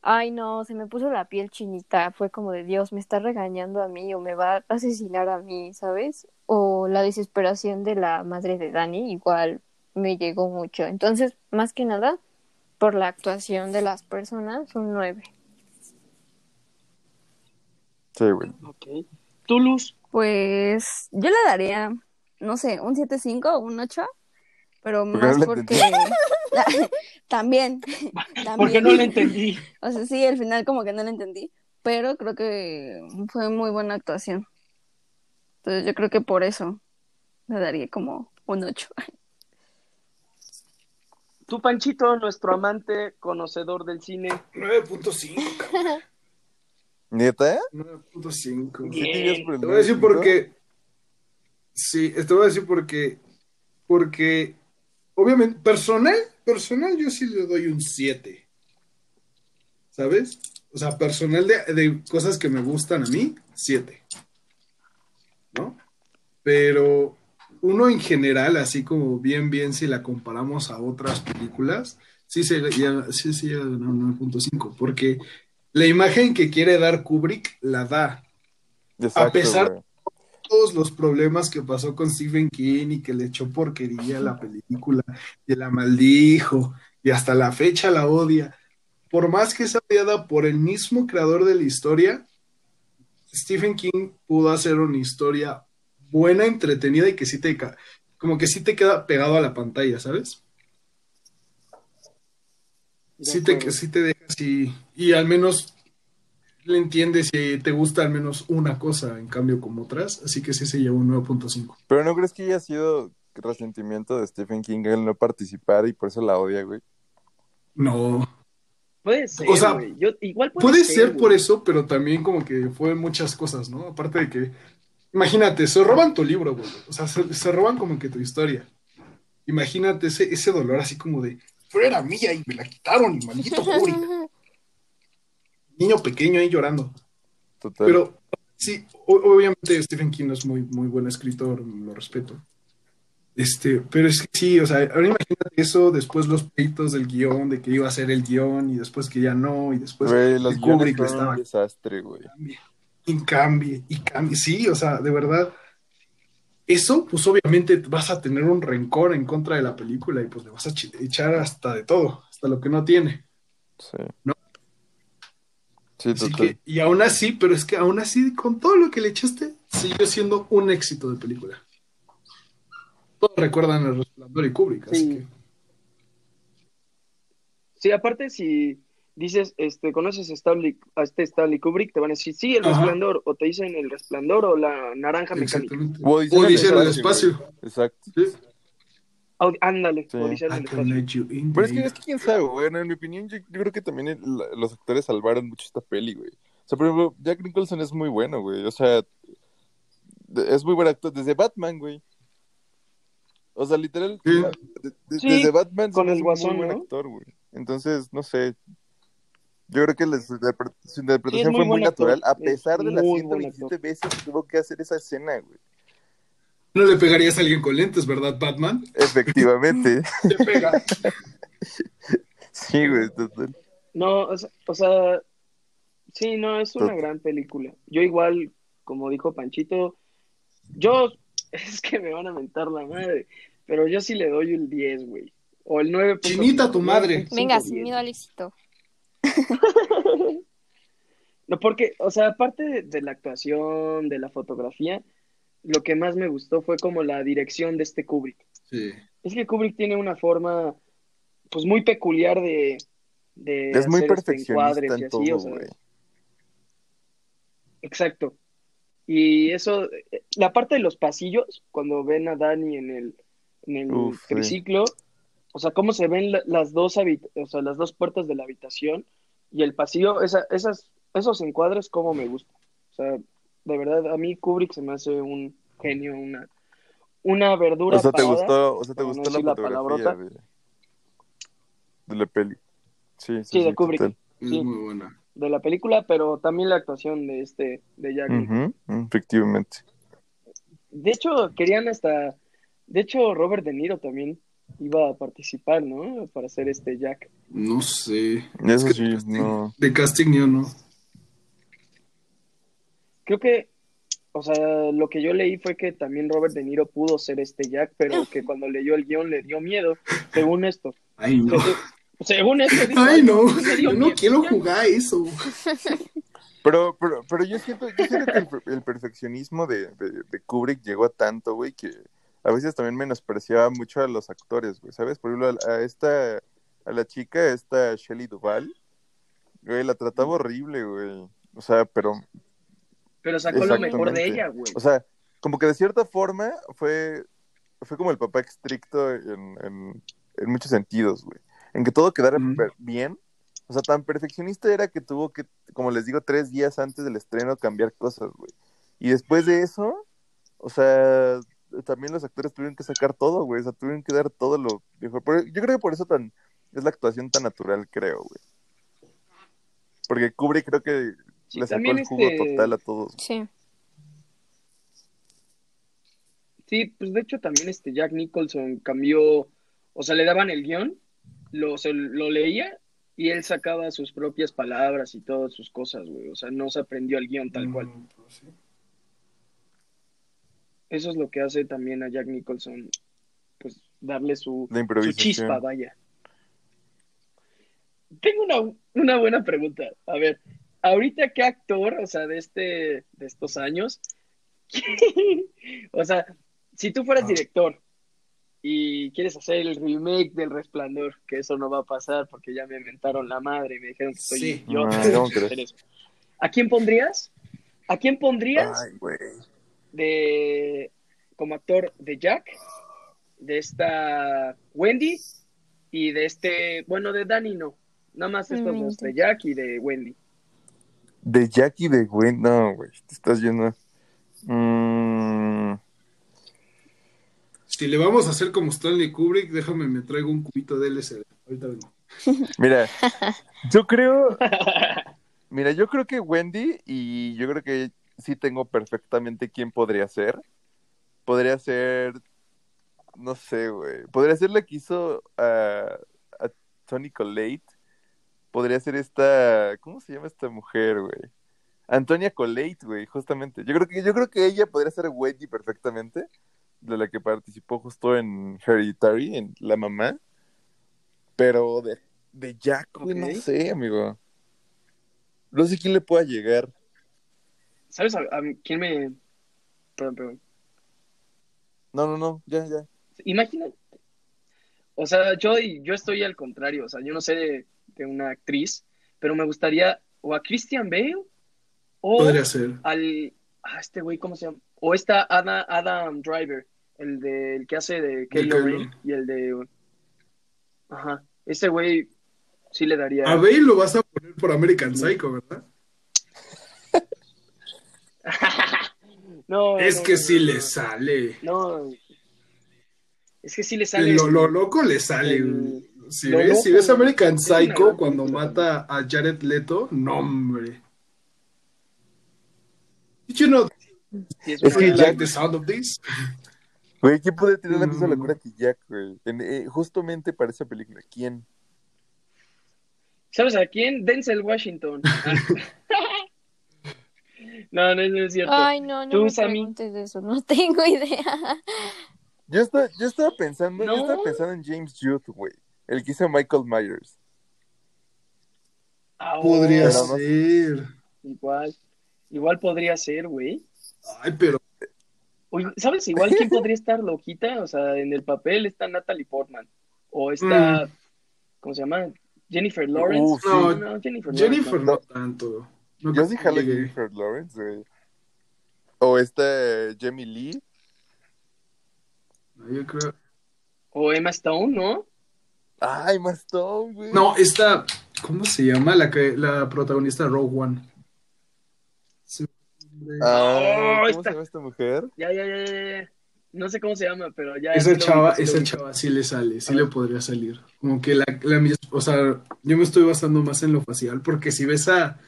ay no, se me puso la piel chinita, fue como de Dios, me está regañando a mí o me va a asesinar a mí, ¿sabes? O la desesperación de la madre de Danny, igual me llegó mucho. Entonces, más que nada, por la actuación de las personas, un 9. Sí, güey. Ok. ¿Tú, Luz? Pues yo le daría, no sé, un 7.5 o un 8, pero más porque... también, también. Porque no le entendí. O sea, sí, al final como que no le entendí, pero creo que fue muy buena actuación. Entonces yo creo que por eso le daría como un 8. Tú, Panchito, nuestro amante, conocedor del cine. 9.5, ¿Neta? 9.5. Te voy a decir porque. Sí, te voy a decir porque. Porque. Obviamente, personal, personal, yo sí le doy un 7. ¿Sabes? O sea, personal de, de cosas que me gustan a mí, 7. ¿No? Pero uno en general, así como bien, bien, si la comparamos a otras películas, sí, se, ya, sí, sí, 9.5, porque la imagen que quiere dar Kubrick la da. a pesar de todos los problemas que pasó con Stephen King y que le echó porquería a la película y la maldijo y hasta la fecha la odia, por más que sea odiada por el mismo creador de la historia, Stephen King pudo hacer una historia buena, entretenida y que sí te, como que sí te queda pegado a la pantalla, ¿sabes? Sí te, sí te deja así, y al menos le entiendes si te gusta al menos una cosa, en cambio como otras, así que sí se llevó un 9.5. Pero ¿no crees que haya sido resentimiento de Stephen King el no participar y por eso la odia, güey? No. Puede ser, o sea, Yo, igual puede, ser, por eso, pero también como que fue muchas cosas, ¿no? Aparte de que, imagínate, se roban tu libro, güey. O sea, se, roban como que tu historia. Imagínate ese, ese dolor así como de, era mía y me la quitaron, maldito Kubrick. Niño pequeño ahí llorando. Total. Pero sí, obviamente Stephen King es muy, muy buen escritor, lo respeto. Este, pero es que sí, o sea, ahora imagínate eso, después los peitos del guion, de que iba a ser el guion, y después que ya no, y después los Kubrick estaba. Un desastre, güey. Y cambie, y cambie, sí, o sea, de verdad, eso, pues obviamente vas a tener un rencor en contra de la película y pues le vas a echar hasta de todo, hasta lo que no tiene. Sí. ¿No? Sí, total. y aún así, pero es que aún así, con todo lo que le echaste, siguió siendo un éxito de película. Todos recuerdan el resplandor y Kubrick, así que. Sí, aparte, si dices, este, ¿conoces a, a este Stanley Kubrick? Te van a decir, sí, el resplandor, o te dicen el resplandor o la naranja mecánica. O dicen el espacio. Exacto. Ándale, dicen el espacio. Pero es que, es que quién sabe, bueno, en mi opinión, yo, creo que también los actores salvaron mucho esta peli, güey. O sea, por ejemplo, Jack Nicholson es muy bueno, güey. O sea, es muy buen actor. Desde Batman, güey. O sea, literal, desde Batman con el guasón, muy buen actor, güey. Entonces, no sé, yo creo que su interpretación fue muy natural, a pesar de las 127 veces que tuvo que hacer esa escena, güey. No le pegarías a alguien con lentes, ¿verdad, Batman? Efectivamente. Le pega. sí, güey, total. No, o sea, sí, no, es una gran película. Yo igual, como dijo Panchito, yo, es que me van a mentar la madre, pero yo sí le doy el 10, güey. O el 9. Chinita tu madre. Venga, sin miedo al éxito. no, porque, o sea, aparte de, la actuación, de la fotografía, lo que más me gustó fue como la dirección de este Kubrick. Sí. Es que Kubrick tiene una forma, pues, muy peculiar de... de es muy este perfeccionista en todo, Exacto. Y eso, la parte de los pasillos, cuando ven a Dani en el, en el triciclo, o sea, cómo se ven las dos o sea, las dos puertas de la habitación y el pasillo, esa, esas, esos encuadres, cómo me gusta. O sea, de verdad, a mí Kubrick se me hace un genio, una, una verdura. O sea, te gustó, o sea, te gustó la fotografía de, de, la peli. Sí, sí, sí, de Kubrick. Sí, muy buena. De la película, pero también la actuación de este, de Jack. efectivamente. De hecho, querían hasta, de hecho, Robert De Niro también iba a participar, ¿no? Para hacer este Jack. No sé. Eso sí, no. De casting yo no. Creo que, o sea, lo que yo leí fue que también Robert De Niro pudo ser este Jack, pero que cuando leyó el guion le dio miedo, según esto. Ay, no. según esto. Ay, no. no quiero jugar eso. Pero, pero, pero yo siento, yo siento que el, perfeccionismo de, de, de Kubrick llegó a tanto, güey, que a veces también menospreciaba mucho a los actores, güey, ¿sabes? Por ejemplo, a, esta, a la chica, esta Shelley Duval, güey, la trataba horrible, güey. O sea, pero... Pero sacó lo mejor de ella, güey. O sea, como que de cierta forma fue, fue como el papá estricto en, en, en muchos sentidos, güey. En que todo quedara bien. O sea, tan perfeccionista era que tuvo que, como les digo, tres días antes del estreno cambiar cosas, güey. Y después de eso, o sea, también los actores tuvieron que sacar todo, güey. O sea, tuvieron que dar todo lo mejor. Yo creo que por eso tan es la actuación tan natural, creo, güey. Porque cubre, creo que le sacó el jugo este total a todos. Sí. Sí, pues de hecho también este Jack Nicholson cambió, o sea, le daban el guion, lo, lo leía y él sacaba sus propias palabras y todas sus cosas, güey. O sea, no se aprendió el guion tal cual. Mm, pues eso es lo que hace también a Jack Nicholson, pues darle su, su chispa, vaya. Tengo una, una buena pregunta. A ver, ahorita qué actor, o sea, de este, de estos años, o sea, si tú fueras ah. director y quieres hacer el remake del Resplandor, que eso no va a pasar porque ya me inventaron la madre y me dijeron que soy yo. ¿A quién pondrías? ¿A quién pondrías de como actor de Jack, de esta Wendy y de este, bueno, de Danny no, nada más estos dos, de Jack y de Wendy. De Jack y de Wendy, no, güey, te estás yendo. Mm. Si le vamos a hacer como Stanley Kubrick, déjame, me traigo un cubito de LSD. Ahorita vengo. Mira, yo creo. Mira, yo creo que Wendy, y yo creo que sí tengo perfectamente quién podría ser. Podría ser. No sé, güey. Podría ser la que hizo a, a Tony Collate. Podría ser esta. ¿Cómo se llama esta mujer, güey? Antonia Colate, güey, justamente. Yo creo que yo creo que ella podría ser Wendy perfectamente, de la que participó justo en Hereditary, en La Mamá. Pero de, de Jack, güey, no sé, amigo. No sé quién le pueda llegar. ¿Sabes a, quién me... Perdón, perdón. No, no, no, ya, ya. Imagínate. O sea, yo, yo estoy al contrario, o sea, yo no sé de, de una actriz, pero me gustaría o a Christian Bale o Podría ser. Al, a este güey, ¿cómo se llama? O está Adam, Adam Driver, el, de, el que hace de Kylo Ren y el de... Ajá, ese güey sí le daría... A Bale lo vas a poner por American Psycho, ¿verdad? no, es que sí le sale. No, es que sí le sale. Lo, lo loco le sale. si, ves, si ves American Psycho cuando mata a Jared Leto, no, hombre. Did you know? es que Jack, the sound of this. Güey, ¿quién puede tener la misma locura que Jack, güey? Eh, justamente para esa película, ¿quién? ¿Sabes a quién? Denzel Washington. no, no, es cierto. Ay, no, no me preguntes eso, no tengo idea. Yo estaba, yo estaba pensando, yo estaba pensando en James Youth, güey. El que hizo Michael Myers. Ah, Podría ser. Igual. Igual podría ser, güey. Ay, pero. ¿sabes? Igual quién podría estar loquita. O sea, en el papel está Natalie Portman. O está. Mm. ¿Cómo se llama? Jennifer Lawrence. no, Jennifer, Jennifer no, tanto. Yo sí jalo Jennifer Lawrence, güey. O está Jamie Lee. yo creo. O Emma Stone, ¿no? Ah, Emma Stone, güey. No, esta. ¿Cómo se llama la, que, la protagonista de Rogue One? Ah, ¿Cómo se llama esta mujer? Ya, ya, ya, ya. No sé cómo se llama, pero ya. Esa chava, esa chava sí le sale, sí le podría salir. Como que la, la, o sea, yo me estoy basando más en lo facial, porque si ves a,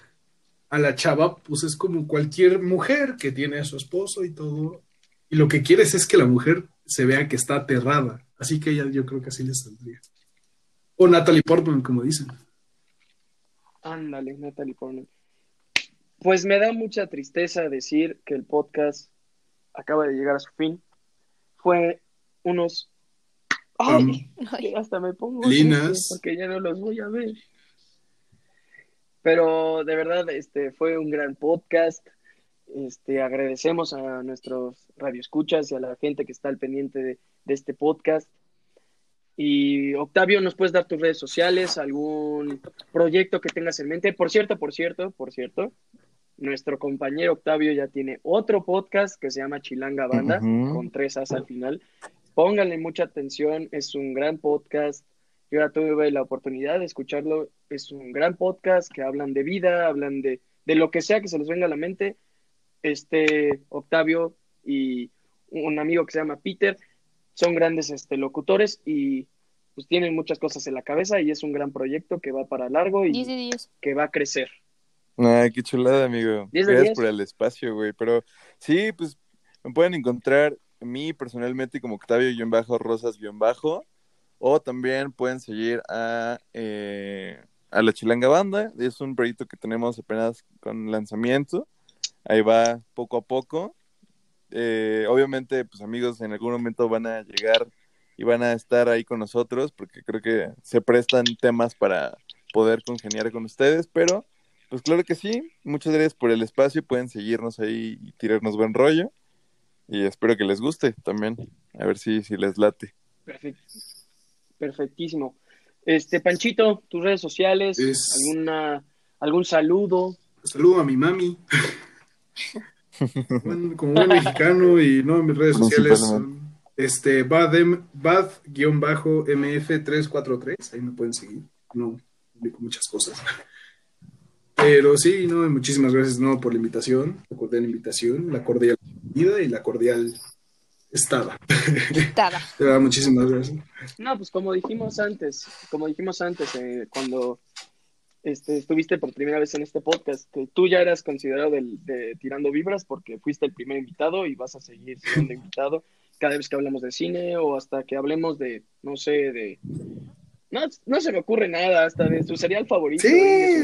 a la chava, pues es como cualquier mujer que tiene a su esposo y todo. Y lo que quieres es que la mujer se vea que está aterrada. Así que ella yo creo que así le saldría. O Natalie Portman, como dicen. Ándale, Natalie Portman. Pues me da mucha tristeza decir que el podcast acaba de llegar a su fin. Fue unos... ¡Ay! hasta me pongo... Linas. Porque ya no los voy a ver. Pero de verdad, este fue un gran podcast. Este, agradecemos a nuestros radioescuchas y a la gente que está al pendiente de, de este podcast. Y Octavio, ¿nos puedes dar tus redes sociales, algún proyecto que tengas en mente? Por cierto, por cierto, por cierto, nuestro compañero Octavio ya tiene otro podcast que se llama Chilanga Banda, con tres as al final. Pónganle mucha atención, es un gran podcast. Yo ya tuve la oportunidad de escucharlo. Es un gran podcast que hablan de vida, hablan de, de lo que sea que se les venga a la mente. Este Octavio y un amigo que se llama Peter son grandes este, locutores y pues tienen muchas cosas en la cabeza y es un gran proyecto que va para largo y que va a crecer. Ay, qué chulada, amigo. Gracias por el espacio, güey. Pero sí, pues me pueden encontrar a mí personalmente como Octavio-Rosas-Bajo. O también pueden seguir a, eh, a La Chilanga Banda. Es un proyecto que tenemos apenas con lanzamiento. Ahí va poco a poco. eh, obviamente, pues amigos, en algún momento van a llegar y van a estar ahí con nosotros, porque creo que se prestan temas para poder congeniar con ustedes, pero pues claro que sí, muchas gracias por el espacio, pueden seguirnos ahí y tirarnos buen rollo, y espero que les guste también, a ver si, si les late. Perfecto. Perfectísimo. Este, Panchito, tus redes sociales, alguna, algún saludo. Saludo a mi mami. como buen mexicano y no, mis redes sociales este, bad-mf343, ahí me pueden seguir. No, publico muchas cosas. Pero sí, no, muchísimas gracias no por la invitación, la cordial invitación, la cordial vida y la cordial estada. Estada. muchísimas gracias. No, pues como dijimos antes, como dijimos antes, eh, cuando este, estuviste por primera vez en este podcast, que tú ya eras considerado de Tirando Vibras porque fuiste el primer invitado y vas a seguir siendo invitado cada vez que hablemos de cine o hasta que hablemos de, no sé, de... No, no se me ocurre nada, hasta de su serial favorito. Sí.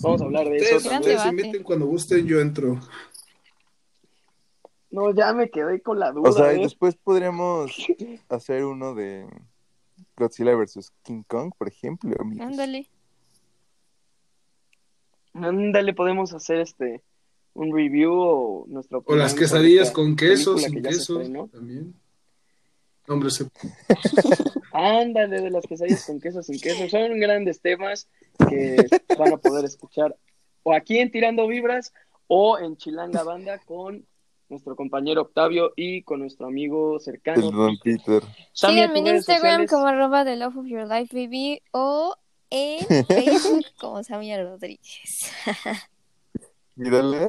Vamos a hablar de eso. Ustedes cuando gusten, yo entro. No, ya me quedé con la duda. O sea, ¿eh? después podríamos hacer uno de Godzilla vs. King Kong, por ejemplo. Ándale. Ándale, podemos hacer este un review o nuestro O las quesadillas con queso, sin queso. También. Hombre, se... Ándale, de las quesadillas con queso, sin queso. Son grandes temas que van a poder escuchar o aquí en Tirando Vibras o en Chilanga Banda con nuestro compañero Octavio y con nuestro amigo cercano. El Don Peter. Síganme en Instagram como arroba the love of your life baby o en Facebook como Samia Rodríguez. Mírale.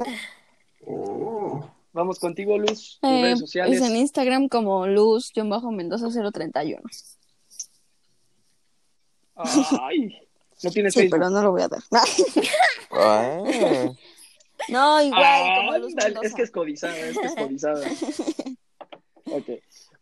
Oh. Vamos contigo, Luz. Eh, redes sociales. Es en Instagram como Luz-Mendoza031. Ay, no tienes sí, pero no lo voy a dar. ah. No, igual, ah, como Luz Es que es codizada, es que es codizada. ok.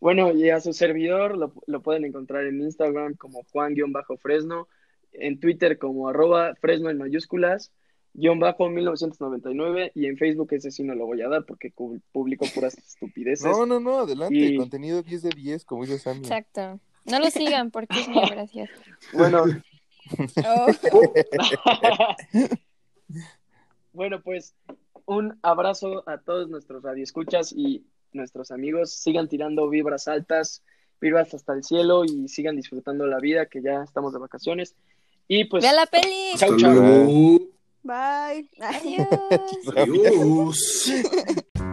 Bueno, y a su servidor lo, lo pueden encontrar en Instagram como Juan-Fresno, en Twitter como arroba Fresno en mayúsculas, guion bajo 1999 y en Facebook ese sí no lo voy a dar porque publico puras estupideces. No, no, no, adelante, contenido 10 de 10 como dice Sammy. Exacto. No lo sigan porque es muy gracioso. Bueno. Oh. bueno, pues un abrazo a todos nuestros radioescuchas y nuestros amigos. Sigan tirando vibras altas, vibras hasta el cielo y sigan disfrutando la vida que ya estamos de vacaciones. Y pues. ¡Ve la peli! Chau, chau. Bye. Adiós. Adiós.